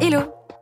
Hello.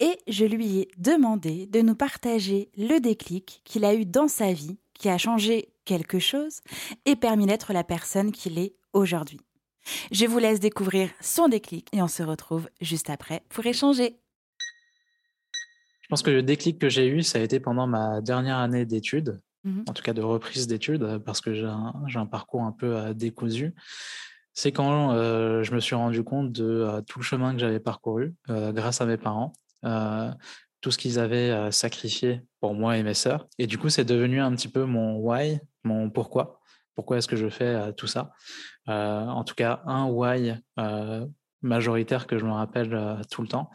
et je lui ai demandé de nous partager le déclic qu'il a eu dans sa vie, qui a changé quelque chose et permis d'être la personne qu'il est aujourd'hui. Je vous laisse découvrir son déclic et on se retrouve juste après pour échanger. Je pense que le déclic que j'ai eu, ça a été pendant ma dernière année d'études, mhm. en tout cas de reprise d'études, parce que j'ai un, parcours un peu euh, décousu c'est quand euh, je me suis rendu compte de euh, tout le chemin que j'avais parcouru euh, grâce à mes parents, tout ce qu'ils avaient sacrifié pour moi et mes sœurs. Et du coup, c'est devenu un petit peu mon why, mon pourquoi. Pourquoi est-ce que je fais tout ça? En tout cas, un why majoritaire que je me rappelle tout le temps.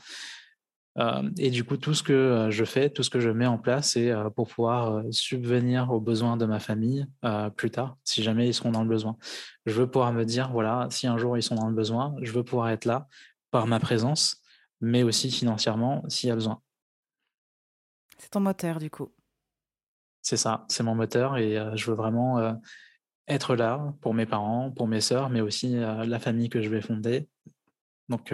Euh, et du coup, tout ce que euh, je fais, tout ce que je mets en place, c'est euh, pour pouvoir subvenir aux besoins de ma famille plus tard, si jamais ils seront dans le besoin. Je veux pouvoir me dire, voilà, si un jour ils sont dans le besoin, je veux pouvoir être là par ma présence, mais aussi financièrement s'il y a besoin. C'est ton moteur, du coup. C'est ça, c'est mon moteur et je veux vraiment être là pour mes parents, pour mes sœurs, mais aussi la famille que je vais fonder. Donc,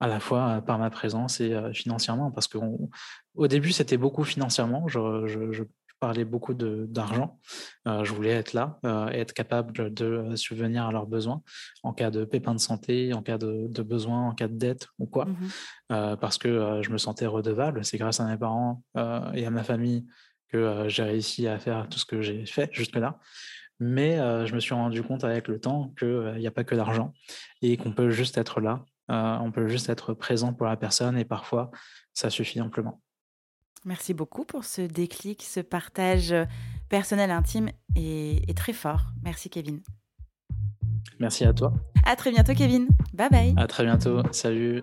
à la fois par ma présence et financièrement, parce qu'au début, c'était beaucoup financièrement. Je, parlais beaucoup d'argent. je voulais être là et être capable de subvenir à leurs besoins en cas de pépin de santé, en cas de, besoin, en cas de dette ou quoi, mmh parce que je me sentais redevable. C'est grâce à mes parents et à ma famille que j'ai réussi à faire tout ce que j'ai fait jusque-là. Mais je me suis rendu compte avec le temps qu'il n'y a pas que l'argent et qu'on peut juste être là euh, on peut juste être présent pour la personne et parfois, ça suffit amplement. Merci beaucoup pour ce déclic, ce partage personnel intime et, et très fort. Merci Kevin. Merci à toi. À très bientôt Kevin. Bye bye. À très bientôt. Salut.